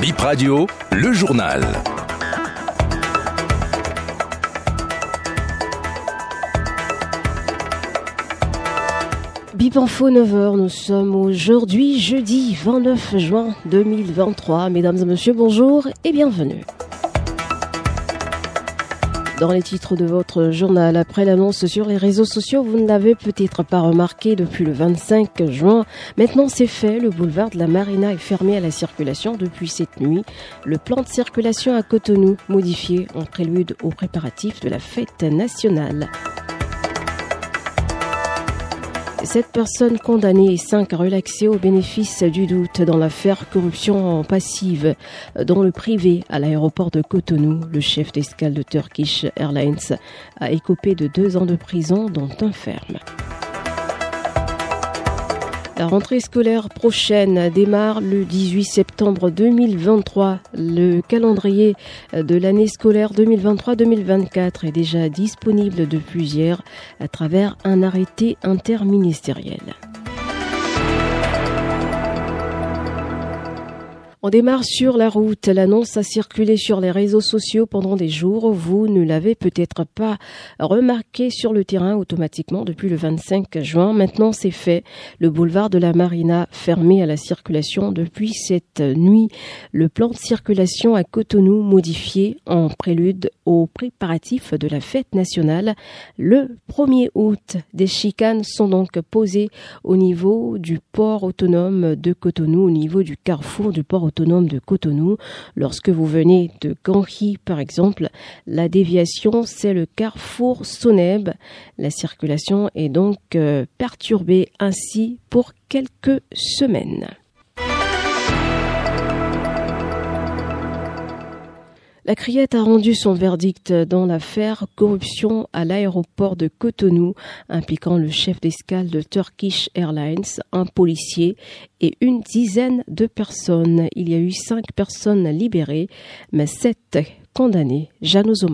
Bip Radio, le journal. Bip Info 9h, nous sommes aujourd'hui jeudi 29 juin 2023. Mesdames et messieurs, bonjour et bienvenue. Dans les titres de votre journal, après l'annonce sur les réseaux sociaux, vous ne l'avez peut-être pas remarqué depuis le 25 juin. Maintenant, c'est fait. Le boulevard de la Marina est fermé à la circulation depuis cette nuit. Le plan de circulation à Cotonou modifié en prélude aux préparatifs de la fête nationale. Sept personnes condamnées et cinq relaxées au bénéfice du doute dans l'affaire corruption passive dans le privé à l'aéroport de Cotonou. Le chef d'escale de Turkish Airlines a écopé de deux ans de prison dont un ferme. La rentrée scolaire prochaine démarre le 18 septembre 2023. Le calendrier de l'année scolaire 2023-2024 est déjà disponible depuis hier à travers un arrêté interministériel. On démarre sur la route. L'annonce a circulé sur les réseaux sociaux pendant des jours. Vous ne l'avez peut-être pas remarqué sur le terrain automatiquement depuis le 25 juin. Maintenant, c'est fait. Le boulevard de la Marina fermé à la circulation depuis cette nuit. Le plan de circulation à Cotonou modifié en prélude aux préparatifs de la fête nationale. Le 1er août, des chicanes sont donc posées au niveau du port autonome de Cotonou, au niveau du carrefour du port autonome de Cotonou. Lorsque vous venez de Ganhi, par exemple, la déviation, c'est le carrefour Soneb. La circulation est donc euh, perturbée ainsi pour quelques semaines. La criette a rendu son verdict dans l'affaire corruption à l'aéroport de Cotonou impliquant le chef d'escale de Turkish Airlines, un policier et une dizaine de personnes. Il y a eu cinq personnes libérées, mais sept condamnées. Janozo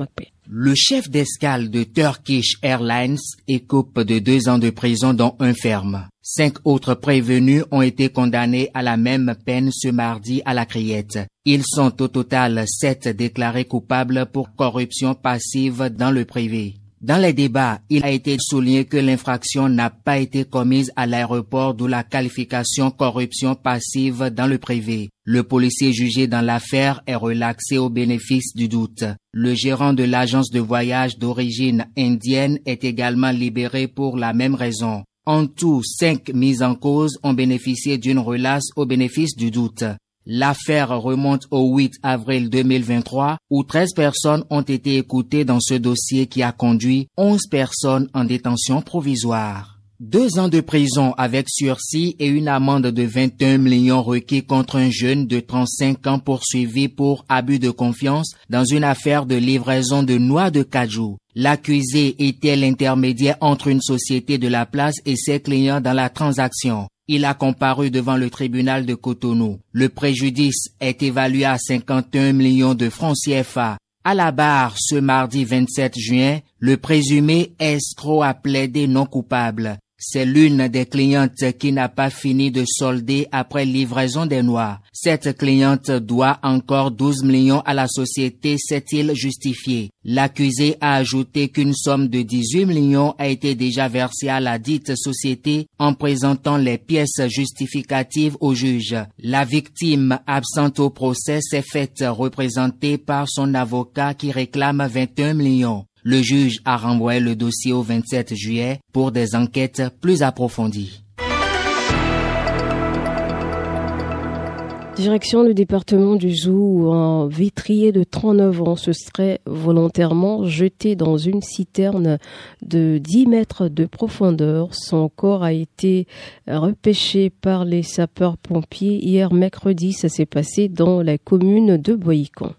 le chef d'escale de Turkish Airlines écope de deux ans de prison dont un ferme. Cinq autres prévenus ont été condamnés à la même peine ce mardi à la criette. Ils sont au total sept déclarés coupables pour corruption passive dans le privé. Dans les débats, il a été souligné que l'infraction n'a pas été commise à l'aéroport d'où la qualification corruption passive dans le privé. Le policier jugé dans l'affaire est relaxé au bénéfice du doute. Le gérant de l'agence de voyage d'origine indienne est également libéré pour la même raison. En tout, cinq mises en cause ont bénéficié d'une relaxe au bénéfice du doute. L'affaire remonte au 8 avril 2023 où 13 personnes ont été écoutées dans ce dossier qui a conduit 11 personnes en détention provisoire. Deux ans de prison avec sursis et une amende de 21 millions requis contre un jeune de 35 ans poursuivi pour abus de confiance dans une affaire de livraison de noix de cajou. L'accusé était l'intermédiaire entre une société de la place et ses clients dans la transaction. Il a comparu devant le tribunal de Cotonou. Le préjudice est évalué à 51 millions de francs CFA. À la barre, ce mardi 27 juin, le présumé escroc a plaidé non coupable. C'est l'une des clientes qui n'a pas fini de solder après livraison des noix. Cette cliente doit encore 12 millions à la société, s'est-il justifié. L'accusé a ajouté qu'une somme de 18 millions a été déjà versée à la dite société en présentant les pièces justificatives au juge. La victime absente au procès s'est faite représenter par son avocat qui réclame 21 millions. Le juge a renvoyé le dossier au 27 juillet pour des enquêtes plus approfondies. Direction du département du Zou un vitrier de 39 ans se serait volontairement jeté dans une citerne de 10 mètres de profondeur. Son corps a été repêché par les sapeurs-pompiers hier mercredi. Ça s'est passé dans la commune de Boycon.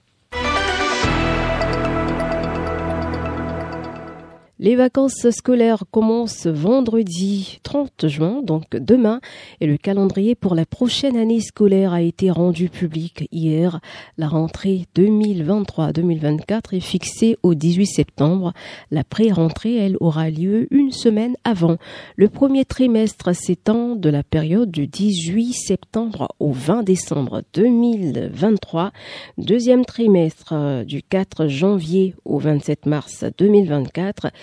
Les vacances scolaires commencent vendredi 30 juin, donc demain, et le calendrier pour la prochaine année scolaire a été rendu public hier. La rentrée 2023-2024 est fixée au 18 septembre. La pré-rentrée, elle, aura lieu une semaine avant. Le premier trimestre s'étend de la période du 18 septembre au 20 décembre 2023. Deuxième trimestre euh, du 4 janvier au 27 mars 2024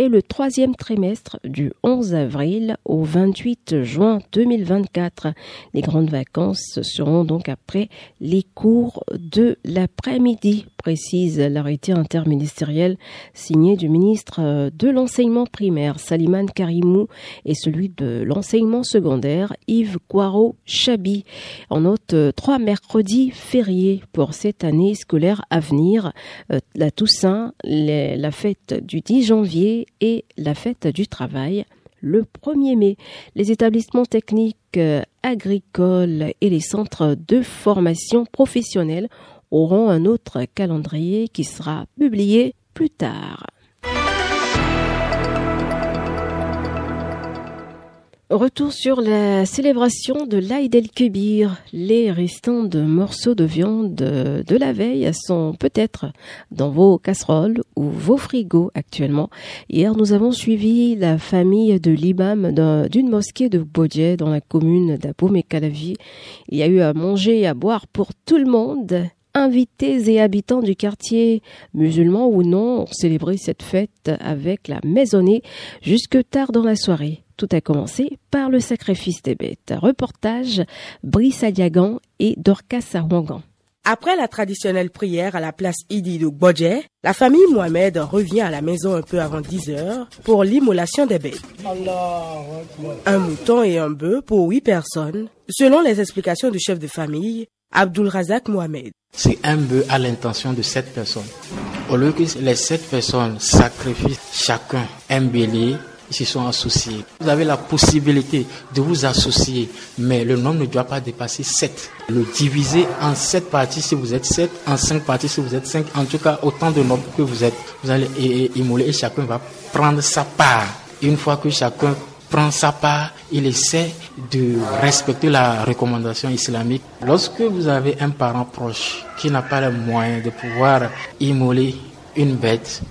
et le troisième trimestre du 11 avril au 28 juin 2024. Les grandes vacances seront donc après les cours de l'après-midi, précise l'arrêté interministériel signé du ministre de l'enseignement primaire Saliman Karimou et celui de l'enseignement secondaire Yves Guaro Chabi. En note trois mercredis fériés pour cette année scolaire à venir, euh, la Toussaint, la fête du 10 janvier et la fête du travail le 1er mai. Les établissements techniques euh, agricoles et les centres de formation professionnelle auront un autre calendrier qui sera publié plus tard. Retour sur la célébration de l'Aïd el-Kébir. Les restants de morceaux de viande de la veille sont peut-être dans vos casseroles ou vos frigos actuellement. Hier, nous avons suivi la famille de l'imam d'une mosquée de Bodje dans la commune d'Aboum et Calavi. Il y a eu à manger et à boire pour tout le monde invités et habitants du quartier, musulmans ou non, ont célébré cette fête avec la maisonnée jusque tard dans la soirée. Tout a commencé par le sacrifice des bêtes. Reportage Brice Adiagan et Dorcas Sarwangan. Après la traditionnelle prière à la place Idi de Bodje, la famille Mohamed revient à la maison un peu avant 10 heures pour l'immolation des bêtes. Un mouton et un bœuf pour 8 personnes, selon les explications du chef de famille, Abdul Razak Mohamed. C'est un bœuf à l'intention de 7 personnes. Au lieu que les 7 personnes sacrifient chacun un bélier, ils se sont associés. Vous avez la possibilité de vous associer, mais le nombre ne doit pas dépasser 7. Le diviser en 7 parties si vous êtes 7, en 5 parties si vous êtes 5, en tout cas autant de nombres que vous êtes. Vous allez immoler et chacun va prendre sa part. Une fois que chacun prend sa part, il essaie de respecter la recommandation islamique. Lorsque vous avez un parent proche qui n'a pas les moyens de pouvoir immoler une bête,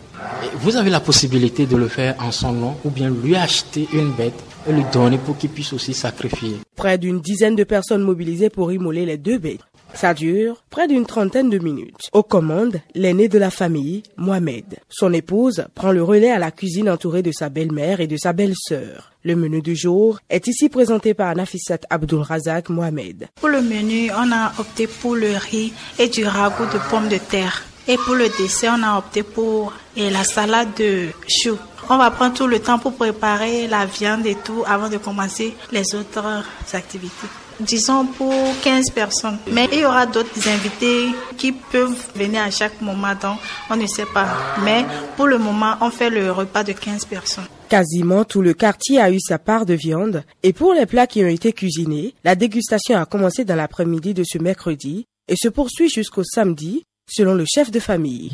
vous avez la possibilité de le faire en son nom ou bien lui acheter une bête et lui donner pour qu'il puisse aussi sacrifier. Près d'une dizaine de personnes mobilisées pour immoler les deux bêtes. Ça dure près d'une trentaine de minutes. Aux commandes, l'aîné de la famille, Mohamed. Son épouse prend le relais à la cuisine entourée de sa belle-mère et de sa belle-sœur. Le menu du jour est ici présenté par Nafisat Abdul Razak Mohamed. Pour le menu, on a opté pour le riz et du ragoût de pommes de terre. Et pour le dessert, on a opté pour la salade de choux. On va prendre tout le temps pour préparer la viande et tout avant de commencer les autres activités. Disons pour 15 personnes. Mais il y aura d'autres invités qui peuvent venir à chaque moment, donc on ne sait pas. Mais pour le moment, on fait le repas de 15 personnes. Quasiment tout le quartier a eu sa part de viande et pour les plats qui ont été cuisinés, la dégustation a commencé dans l'après-midi de ce mercredi et se poursuit jusqu'au samedi selon le chef de famille.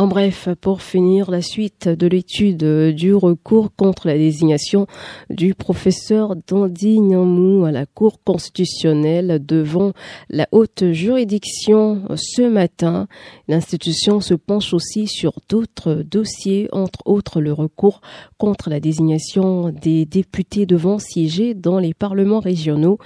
En bref, pour finir la suite de l'étude du recours contre la désignation du professeur Dandy Nyamou à la Cour constitutionnelle devant la haute juridiction ce matin, l'institution se penche aussi sur d'autres dossiers, entre autres le recours contre la désignation des députés devant siéger dans les parlements régionaux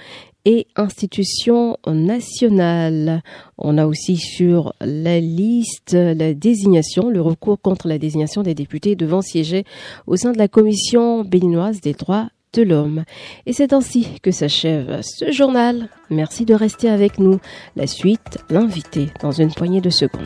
et institutions nationales. On a aussi sur la liste la désignation, le recours contre la désignation des députés devant siéger au sein de la commission béninoise des droits de l'homme. Et c'est ainsi que s'achève ce journal. Merci de rester avec nous. La suite, l'invité, dans une poignée de secondes.